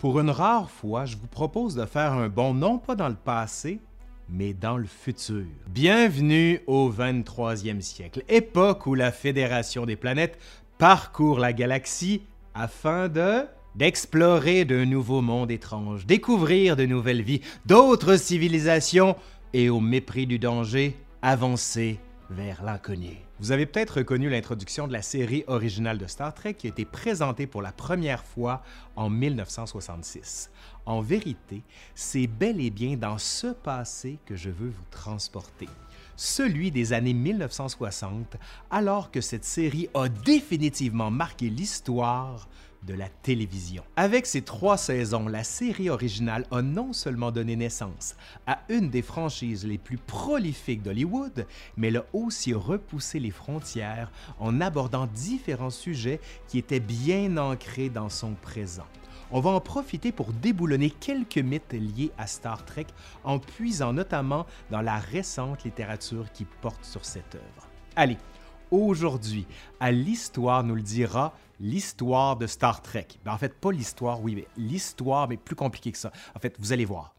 Pour une rare fois, je vous propose de faire un bond non pas dans le passé, mais dans le futur. Bienvenue au 23e siècle, époque où la Fédération des planètes parcourt la galaxie afin de d'explorer de nouveaux mondes étranges, découvrir de nouvelles vies, d'autres civilisations et au mépris du danger, avancer vers l'inconnu. Vous avez peut-être reconnu l'introduction de la série originale de Star Trek qui a été présentée pour la première fois en 1966. En vérité, c'est bel et bien dans ce passé que je veux vous transporter celui des années 1960, alors que cette série a définitivement marqué l'histoire de la télévision. Avec ses trois saisons, la série originale a non seulement donné naissance à une des franchises les plus prolifiques d'Hollywood, mais elle a aussi repoussé les frontières en abordant différents sujets qui étaient bien ancrés dans son présent. On va en profiter pour déboulonner quelques mythes liés à Star Trek en puisant notamment dans la récente littérature qui porte sur cette œuvre. Allez, aujourd'hui, à l'histoire nous le dira l'histoire de Star Trek. Ben, en fait, pas l'histoire, oui, mais l'histoire, mais plus compliqué que ça. En fait, vous allez voir.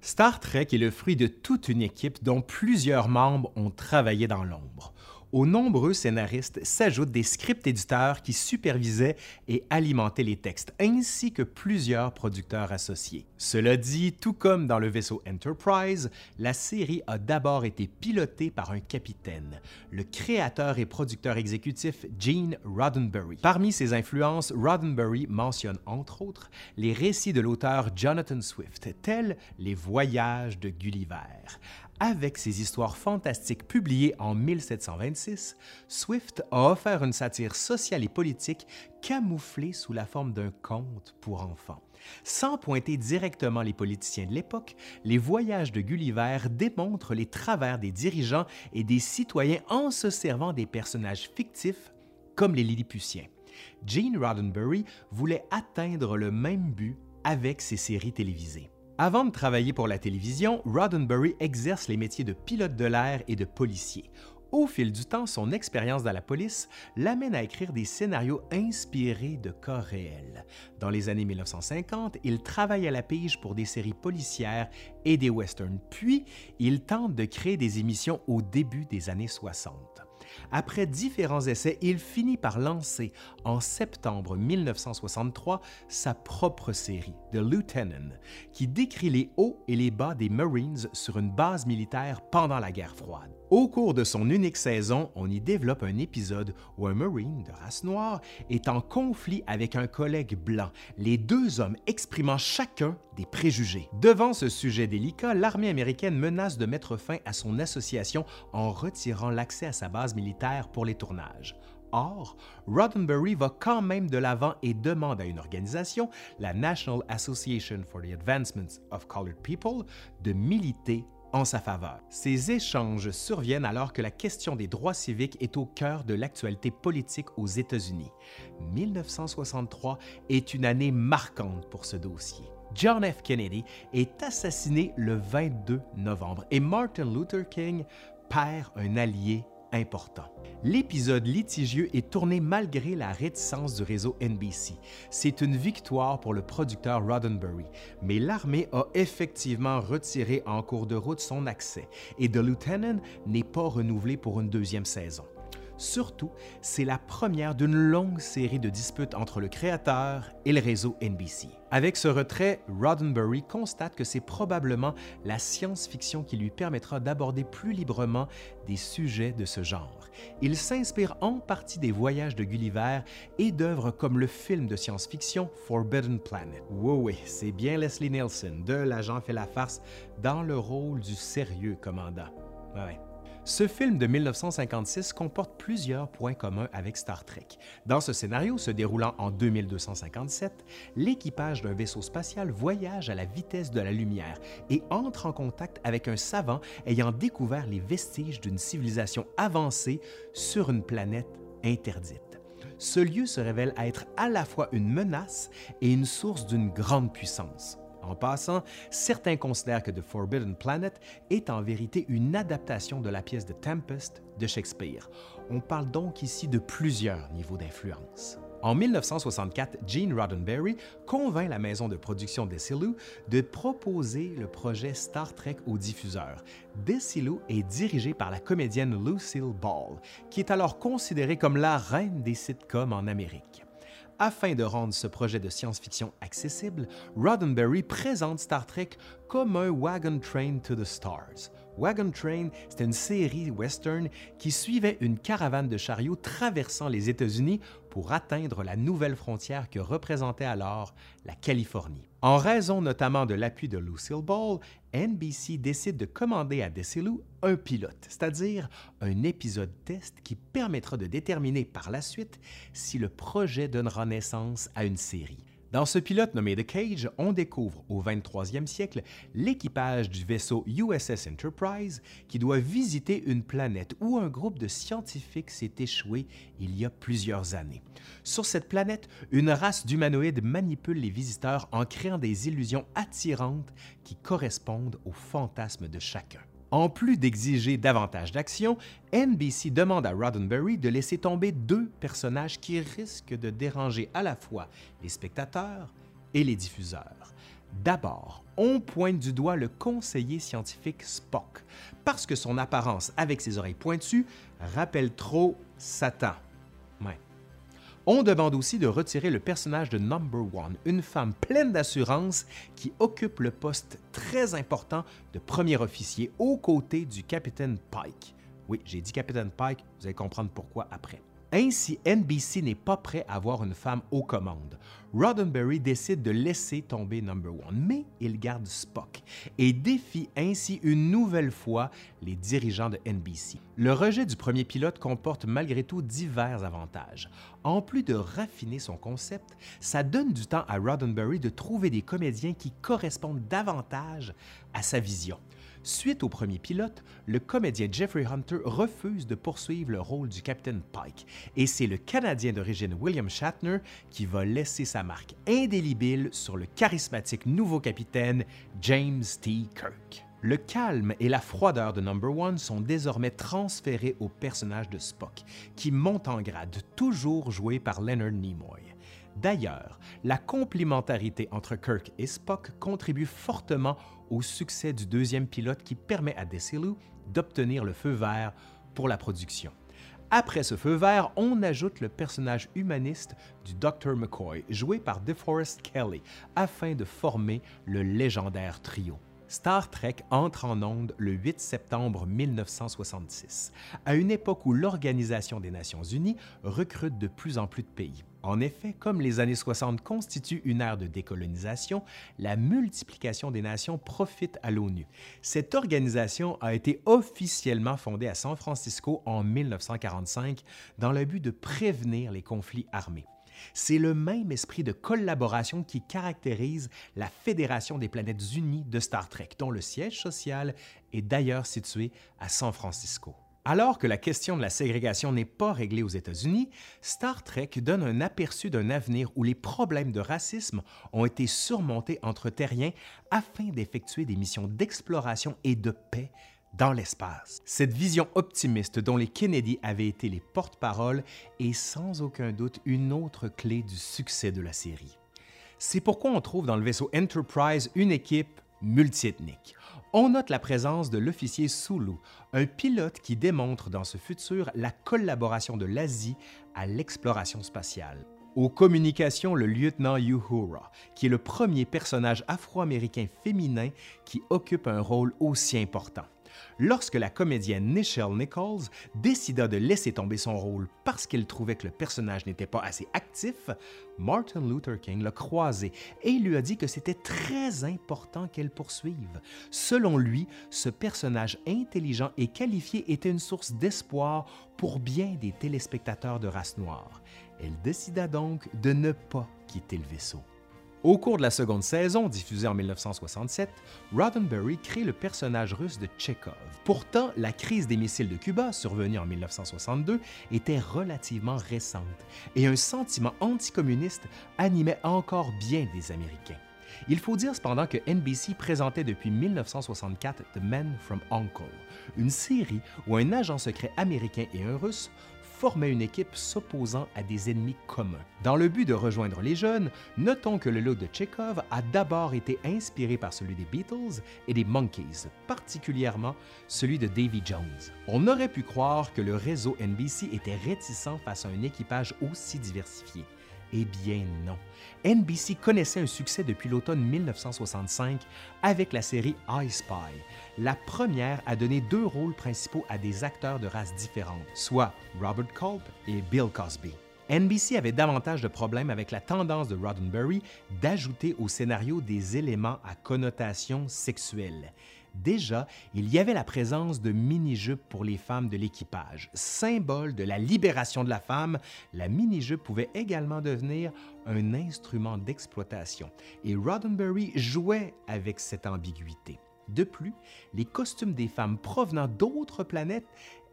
Star Trek est le fruit de toute une équipe dont plusieurs membres ont travaillé dans l'ombre. Aux nombreux scénaristes s'ajoutent des script éditeurs qui supervisaient et alimentaient les textes, ainsi que plusieurs producteurs associés. Cela dit, tout comme dans le vaisseau Enterprise, la série a d'abord été pilotée par un capitaine, le créateur et producteur exécutif Gene Roddenberry. Parmi ses influences, Roddenberry mentionne entre autres les récits de l'auteur Jonathan Swift, tels Les Voyages de Gulliver. Avec ses histoires fantastiques publiées en 1726, Swift a offert une satire sociale et politique camouflée sous la forme d'un conte pour enfants. Sans pointer directement les politiciens de l'époque, les voyages de Gulliver démontrent les travers des dirigeants et des citoyens en se servant des personnages fictifs comme les Lilliputiens. Gene Roddenberry voulait atteindre le même but avec ses séries télévisées. Avant de travailler pour la télévision, Roddenberry exerce les métiers de pilote de l'air et de policier. Au fil du temps, son expérience dans la police l'amène à écrire des scénarios inspirés de cas réels. Dans les années 1950, il travaille à la pige pour des séries policières et des westerns, puis il tente de créer des émissions au début des années 60. Après différents essais, il finit par lancer en septembre 1963 sa propre série, The Lieutenant, qui décrit les hauts et les bas des Marines sur une base militaire pendant la guerre froide. Au cours de son unique saison, on y développe un épisode où un Marine de race noire est en conflit avec un collègue blanc, les deux hommes exprimant chacun des préjugés. Devant ce sujet délicat, l'armée américaine menace de mettre fin à son association en retirant l'accès à sa base militaire pour les tournages. Or, Roddenberry va quand même de l'avant et demande à une organisation, la National Association for the Advancement of Colored People, de militer sa faveur. Ces échanges surviennent alors que la question des droits civiques est au cœur de l'actualité politique aux États-Unis. 1963 est une année marquante pour ce dossier. John F. Kennedy est assassiné le 22 novembre et Martin Luther King perd un allié L'épisode litigieux est tourné malgré la réticence du réseau NBC. C'est une victoire pour le producteur Roddenberry, mais l'armée a effectivement retiré en cours de route son accès et The Lieutenant n'est pas renouvelé pour une deuxième saison. Surtout, c'est la première d'une longue série de disputes entre le créateur et le réseau NBC. Avec ce retrait, Roddenberry constate que c'est probablement la science-fiction qui lui permettra d'aborder plus librement des sujets de ce genre. Il s'inspire en partie des voyages de Gulliver et d'œuvres comme le film de science-fiction Forbidden Planet. Oui, oui, c'est bien Leslie Nielsen de L'agent fait la farce dans le rôle du sérieux commandant. Ce film de 1956 comporte plusieurs points communs avec Star Trek. Dans ce scénario, se déroulant en 2257, l'équipage d'un vaisseau spatial voyage à la vitesse de la lumière et entre en contact avec un savant ayant découvert les vestiges d'une civilisation avancée sur une planète interdite. Ce lieu se révèle être à la fois une menace et une source d'une grande puissance. En passant, certains considèrent que The Forbidden Planet est en vérité une adaptation de la pièce de Tempest de Shakespeare. On parle donc ici de plusieurs niveaux d'influence. En 1964, Gene Roddenberry convainc la maison de production Desilu de proposer le projet Star Trek au diffuseur. Desilu est dirigé par la comédienne Lucille Ball, qui est alors considérée comme la reine des sitcoms en Amérique. Afin de rendre ce projet de science-fiction accessible, Roddenberry présente Star Trek comme un Wagon Train to the Stars. Wagon Train, c'était une série western qui suivait une caravane de chariots traversant les États-Unis pour atteindre la nouvelle frontière que représentait alors la Californie. En raison notamment de l'appui de Lucille Ball, NBC décide de commander à Desilu un pilote, c'est-à-dire un épisode test qui permettra de déterminer par la suite si le projet donnera naissance à une série. Dans ce pilote nommé The Cage, on découvre au 23e siècle l'équipage du vaisseau USS Enterprise qui doit visiter une planète où un groupe de scientifiques s'est échoué il y a plusieurs années. Sur cette planète, une race d'humanoïdes manipule les visiteurs en créant des illusions attirantes qui correspondent aux fantasmes de chacun. En plus d'exiger davantage d'action, NBC demande à Roddenberry de laisser tomber deux personnages qui risquent de déranger à la fois les spectateurs et les diffuseurs. D'abord, on pointe du doigt le conseiller scientifique Spock, parce que son apparence avec ses oreilles pointues rappelle trop Satan. On demande aussi de retirer le personnage de Number One, une femme pleine d'assurance qui occupe le poste très important de premier officier aux côtés du capitaine Pike. Oui, j'ai dit capitaine Pike, vous allez comprendre pourquoi après. Ainsi, NBC n'est pas prêt à avoir une femme aux commandes. Roddenberry décide de laisser tomber Number One, mais il garde Spock et défie ainsi une nouvelle fois les dirigeants de NBC. Le rejet du premier pilote comporte malgré tout divers avantages. En plus de raffiner son concept, ça donne du temps à Roddenberry de trouver des comédiens qui correspondent davantage à sa vision. Suite au premier pilote, le comédien Jeffrey Hunter refuse de poursuivre le rôle du capitaine Pike et c'est le Canadien d'origine William Shatner qui va laisser sa marque indélébile sur le charismatique nouveau capitaine James T. Kirk. Le calme et la froideur de Number One sont désormais transférés au personnage de Spock, qui monte en grade, toujours joué par Leonard Nimoy. D'ailleurs, la complémentarité entre Kirk et Spock contribue fortement au succès du deuxième pilote qui permet à Desilu d'obtenir le feu vert pour la production. Après ce feu vert, on ajoute le personnage humaniste du Dr. McCoy, joué par DeForest Kelly, afin de former le légendaire trio. Star Trek entre en onde le 8 septembre 1966, à une époque où l'Organisation des Nations Unies recrute de plus en plus de pays. En effet, comme les années 60 constituent une ère de décolonisation, la multiplication des nations profite à l'ONU. Cette organisation a été officiellement fondée à San Francisco en 1945 dans le but de prévenir les conflits armés. C'est le même esprit de collaboration qui caractérise la Fédération des planètes unies de Star Trek, dont le siège social est d'ailleurs situé à San Francisco. Alors que la question de la ségrégation n'est pas réglée aux États-Unis, Star Trek donne un aperçu d'un avenir où les problèmes de racisme ont été surmontés entre terriens afin d'effectuer des missions d'exploration et de paix dans l'espace. Cette vision optimiste dont les Kennedy avaient été les porte-parole est sans aucun doute une autre clé du succès de la série. C'est pourquoi on trouve dans le vaisseau Enterprise une équipe multiethnique on note la présence de l'officier Sulu, un pilote qui démontre dans ce futur la collaboration de l'Asie à l'exploration spatiale. Aux communications, le lieutenant Uhura, qui est le premier personnage afro-américain féminin qui occupe un rôle aussi important lorsque la comédienne Nichelle Nichols décida de laisser tomber son rôle parce qu'elle trouvait que le personnage n'était pas assez actif, Martin Luther King l'a croisé et lui a dit que c'était très important qu'elle poursuive. Selon lui, ce personnage intelligent et qualifié était une source d'espoir pour bien des téléspectateurs de race noire. Elle décida donc de ne pas quitter le vaisseau. Au cours de la seconde saison, diffusée en 1967, Roddenberry crée le personnage russe de Chekhov. Pourtant, la crise des missiles de Cuba, survenue en 1962, était relativement récente et un sentiment anticommuniste animait encore bien des Américains. Il faut dire cependant que NBC présentait depuis 1964 The Men from Uncle, une série où un agent secret américain et un russe formaient une équipe s'opposant à des ennemis communs. Dans le but de rejoindre les jeunes, notons que le look de Chekhov a d'abord été inspiré par celui des Beatles et des Monkeys, particulièrement celui de Davy Jones. On aurait pu croire que le réseau NBC était réticent face à un équipage aussi diversifié. Eh bien non. NBC connaissait un succès depuis l'automne 1965 avec la série I Spy, la première à donner deux rôles principaux à des acteurs de races différentes, soit Robert Culp et Bill Cosby. NBC avait davantage de problèmes avec la tendance de Roddenberry d'ajouter au scénario des éléments à connotation sexuelle. Déjà, il y avait la présence de mini-jupes pour les femmes de l'équipage. Symbole de la libération de la femme, la mini-jupe pouvait également devenir un instrument d'exploitation. Et Roddenberry jouait avec cette ambiguïté. De plus, les costumes des femmes provenant d'autres planètes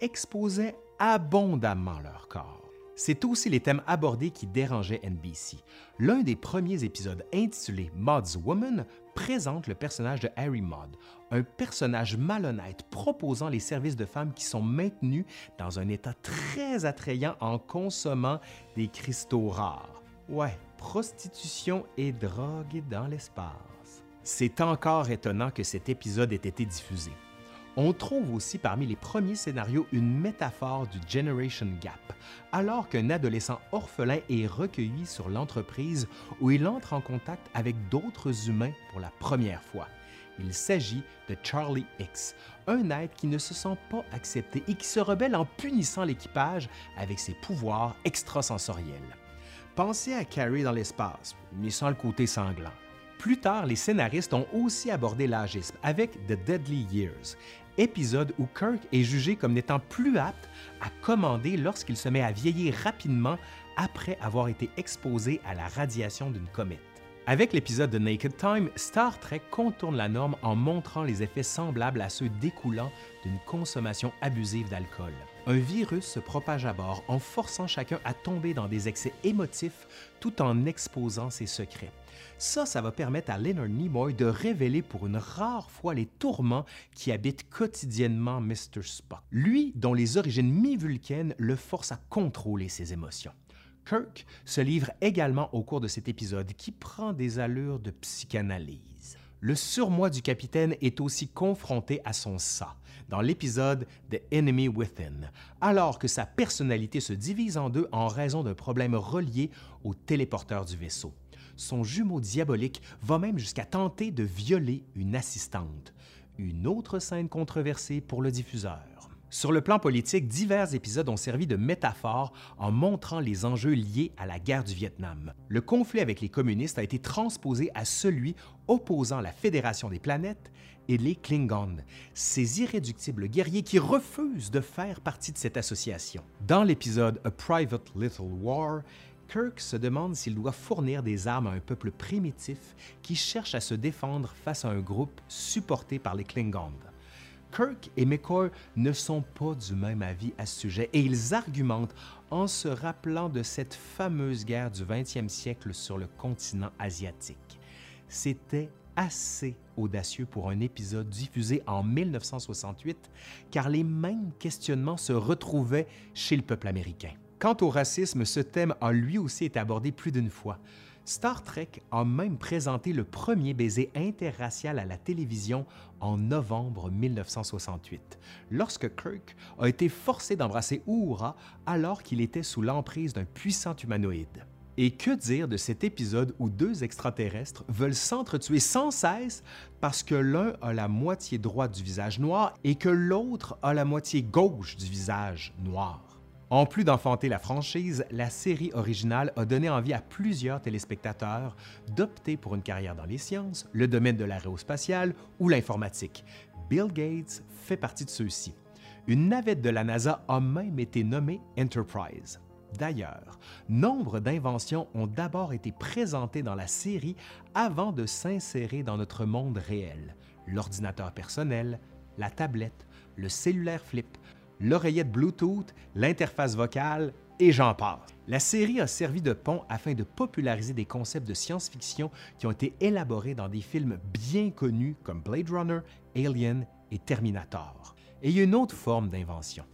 exposaient abondamment leur corps. C'est aussi les thèmes abordés qui dérangeaient NBC. L'un des premiers épisodes intitulé Maud's Woman présente le personnage de Harry Maud, un personnage malhonnête proposant les services de femmes qui sont maintenus dans un état très attrayant en consommant des cristaux rares. Ouais, prostitution et drogue dans l'espace. C'est encore étonnant que cet épisode ait été diffusé. On trouve aussi parmi les premiers scénarios une métaphore du Generation Gap, alors qu'un adolescent orphelin est recueilli sur l'entreprise où il entre en contact avec d'autres humains pour la première fois. Il s'agit de Charlie X, un être qui ne se sent pas accepté et qui se rebelle en punissant l'équipage avec ses pouvoirs extrasensoriels. Pensez à Carrie dans l'espace, mais sans le côté sanglant. Plus tard, les scénaristes ont aussi abordé l'agisme avec The Deadly Years, épisode où Kirk est jugé comme n'étant plus apte à commander lorsqu'il se met à vieillir rapidement après avoir été exposé à la radiation d'une comète. Avec l'épisode de Naked Time, Star Trek contourne la norme en montrant les effets semblables à ceux découlant d'une consommation abusive d'alcool. Un virus se propage à bord en forçant chacun à tomber dans des excès émotifs tout en exposant ses secrets. Ça, ça va permettre à Leonard Nimoy de révéler pour une rare fois les tourments qui habitent quotidiennement Mr. Spock. Lui, dont les origines mi-vulcaines le forcent à contrôler ses émotions. Kirk se livre également au cours de cet épisode qui prend des allures de psychanalyse. Le surmoi du capitaine est aussi confronté à son ça dans l'épisode The Enemy Within, alors que sa personnalité se divise en deux en raison d'un problème relié au téléporteur du vaisseau son jumeau diabolique va même jusqu'à tenter de violer une assistante. Une autre scène controversée pour le diffuseur. Sur le plan politique, divers épisodes ont servi de métaphore en montrant les enjeux liés à la guerre du Vietnam. Le conflit avec les communistes a été transposé à celui opposant la Fédération des planètes et les Klingons, ces irréductibles guerriers qui refusent de faire partie de cette association. Dans l'épisode A Private Little War, Kirk se demande s'il doit fournir des armes à un peuple primitif qui cherche à se défendre face à un groupe supporté par les Klingons. Kirk et McCoy ne sont pas du même avis à ce sujet et ils argumentent en se rappelant de cette fameuse guerre du 20e siècle sur le continent asiatique. C'était assez audacieux pour un épisode diffusé en 1968 car les mêmes questionnements se retrouvaient chez le peuple américain. Quant au racisme, ce thème a lui aussi été abordé plus d'une fois. Star Trek a même présenté le premier baiser interracial à la télévision en novembre 1968, lorsque Kirk a été forcé d'embrasser Uhura alors qu'il était sous l'emprise d'un puissant humanoïde. Et que dire de cet épisode où deux extraterrestres veulent s'entretuer sans cesse parce que l'un a la moitié droite du visage noir et que l'autre a la moitié gauche du visage noir? En plus d'enfanter la franchise, la série originale a donné envie à plusieurs téléspectateurs d'opter pour une carrière dans les sciences, le domaine de l'aérospatiale ou l'informatique. Bill Gates fait partie de ceux-ci. Une navette de la NASA a même été nommée Enterprise. D'ailleurs, nombre d'inventions ont d'abord été présentées dans la série avant de s'insérer dans notre monde réel. L'ordinateur personnel, la tablette, le cellulaire flip, l'oreillette Bluetooth, l'interface vocale et j'en passe. La série a servi de pont afin de populariser des concepts de science-fiction qui ont été élaborés dans des films bien connus comme Blade Runner, Alien et Terminator. Et il y a une autre forme d'invention.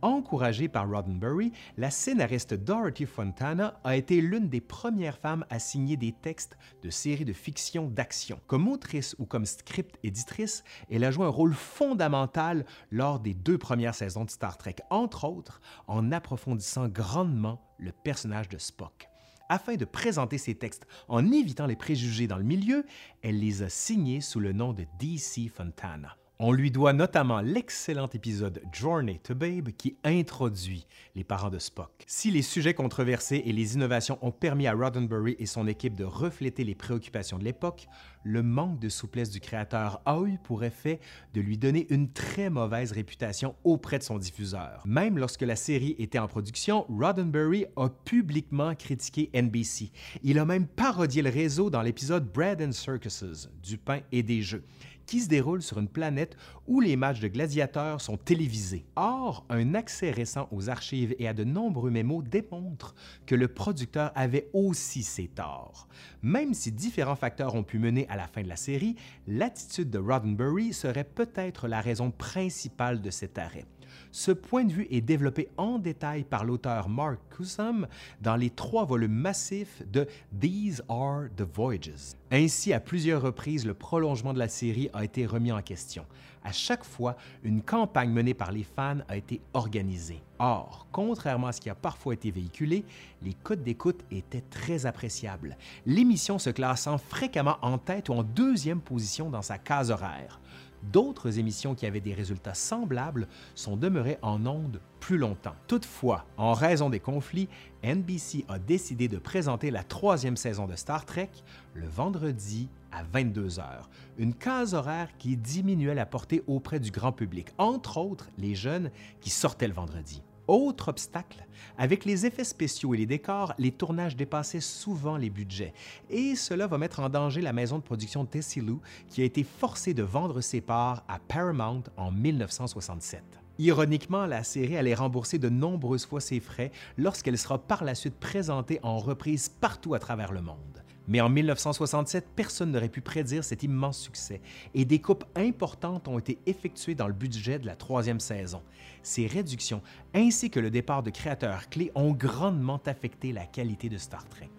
Encouragée par Roddenberry, la scénariste Dorothy Fontana a été l'une des premières femmes à signer des textes de séries de fiction d'action. Comme autrice ou comme script éditrice, elle a joué un rôle fondamental lors des deux premières saisons de Star Trek, entre autres en approfondissant grandement le personnage de Spock. Afin de présenter ses textes en évitant les préjugés dans le milieu, elle les a signés sous le nom de DC Fontana. On lui doit notamment l'excellent épisode Journey to Babe qui introduit les parents de Spock. Si les sujets controversés et les innovations ont permis à Roddenberry et son équipe de refléter les préoccupations de l'époque, le manque de souplesse du créateur a eu pour effet de lui donner une très mauvaise réputation auprès de son diffuseur. Même lorsque la série était en production, Roddenberry a publiquement critiqué NBC. Il a même parodié le réseau dans l'épisode Bread and Circuses, du pain et des jeux qui se déroule sur une planète où les matchs de gladiateurs sont télévisés. Or, un accès récent aux archives et à de nombreux mémos démontre que le producteur avait aussi ses torts. Même si différents facteurs ont pu mener à la fin de la série, l'attitude de Roddenberry serait peut-être la raison principale de cet arrêt. Ce point de vue est développé en détail par l'auteur Mark Cusom dans les trois volumes massifs de These Are the Voyages. Ainsi, à plusieurs reprises, le prolongement de la série a été remis en question. À chaque fois, une campagne menée par les fans a été organisée. Or, contrairement à ce qui a parfois été véhiculé, les codes d'écoute étaient très appréciables, l'émission se classant fréquemment en tête ou en deuxième position dans sa case horaire. D'autres émissions qui avaient des résultats semblables sont demeurées en ondes plus longtemps. Toutefois, en raison des conflits, NBC a décidé de présenter la troisième saison de Star Trek le vendredi à 22 heures, une case horaire qui diminuait la portée auprès du grand public, entre autres les jeunes qui sortaient le vendredi. Autre obstacle, avec les effets spéciaux et les décors, les tournages dépassaient souvent les budgets, et cela va mettre en danger la maison de production Tessilu, qui a été forcée de vendre ses parts à Paramount en 1967. Ironiquement, la série allait rembourser de nombreuses fois ses frais lorsqu'elle sera par la suite présentée en reprise partout à travers le monde. Mais en 1967, personne n'aurait pu prédire cet immense succès et des coupes importantes ont été effectuées dans le budget de la troisième saison. Ces réductions ainsi que le départ de créateurs clés ont grandement affecté la qualité de Star Trek.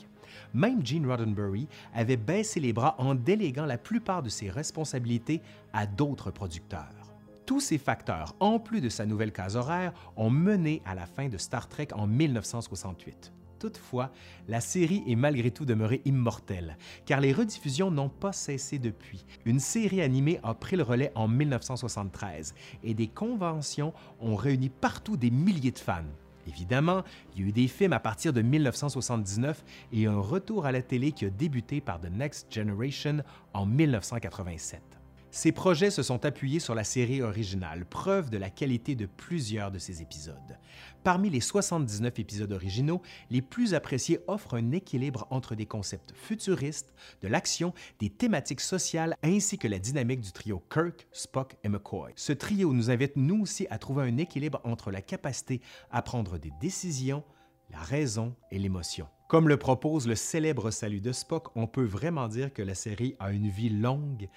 Même Gene Roddenberry avait baissé les bras en déléguant la plupart de ses responsabilités à d'autres producteurs. Tous ces facteurs, en plus de sa nouvelle case horaire, ont mené à la fin de Star Trek en 1968. Toutefois, la série est malgré tout demeurée immortelle, car les rediffusions n'ont pas cessé depuis. Une série animée a pris le relais en 1973 et des conventions ont réuni partout des milliers de fans. Évidemment, il y a eu des films à partir de 1979 et un retour à la télé qui a débuté par The Next Generation en 1987. Ces projets se sont appuyés sur la série originale, preuve de la qualité de plusieurs de ces épisodes. Parmi les 79 épisodes originaux, les plus appréciés offrent un équilibre entre des concepts futuristes, de l'action, des thématiques sociales ainsi que la dynamique du trio Kirk, Spock et McCoy. Ce trio nous invite nous aussi à trouver un équilibre entre la capacité à prendre des décisions, la raison et l'émotion. Comme le propose le célèbre salut de Spock, on peut vraiment dire que la série a une vie longue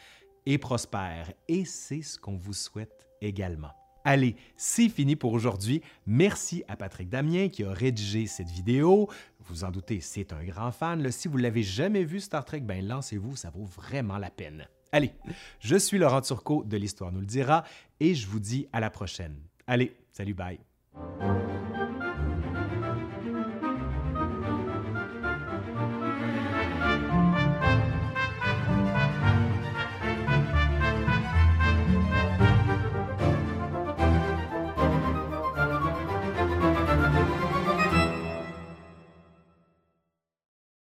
et prospère. Et c'est ce qu'on vous souhaite également. Allez, c'est fini pour aujourd'hui. Merci à Patrick Damien qui a rédigé cette vidéo. Vous en doutez, c'est un grand fan. Si vous l'avez jamais vu Star Trek, ben lancez-vous, ça vaut vraiment la peine. Allez, je suis Laurent Turcot de l'Histoire nous le dira et je vous dis à la prochaine. Allez, salut, bye.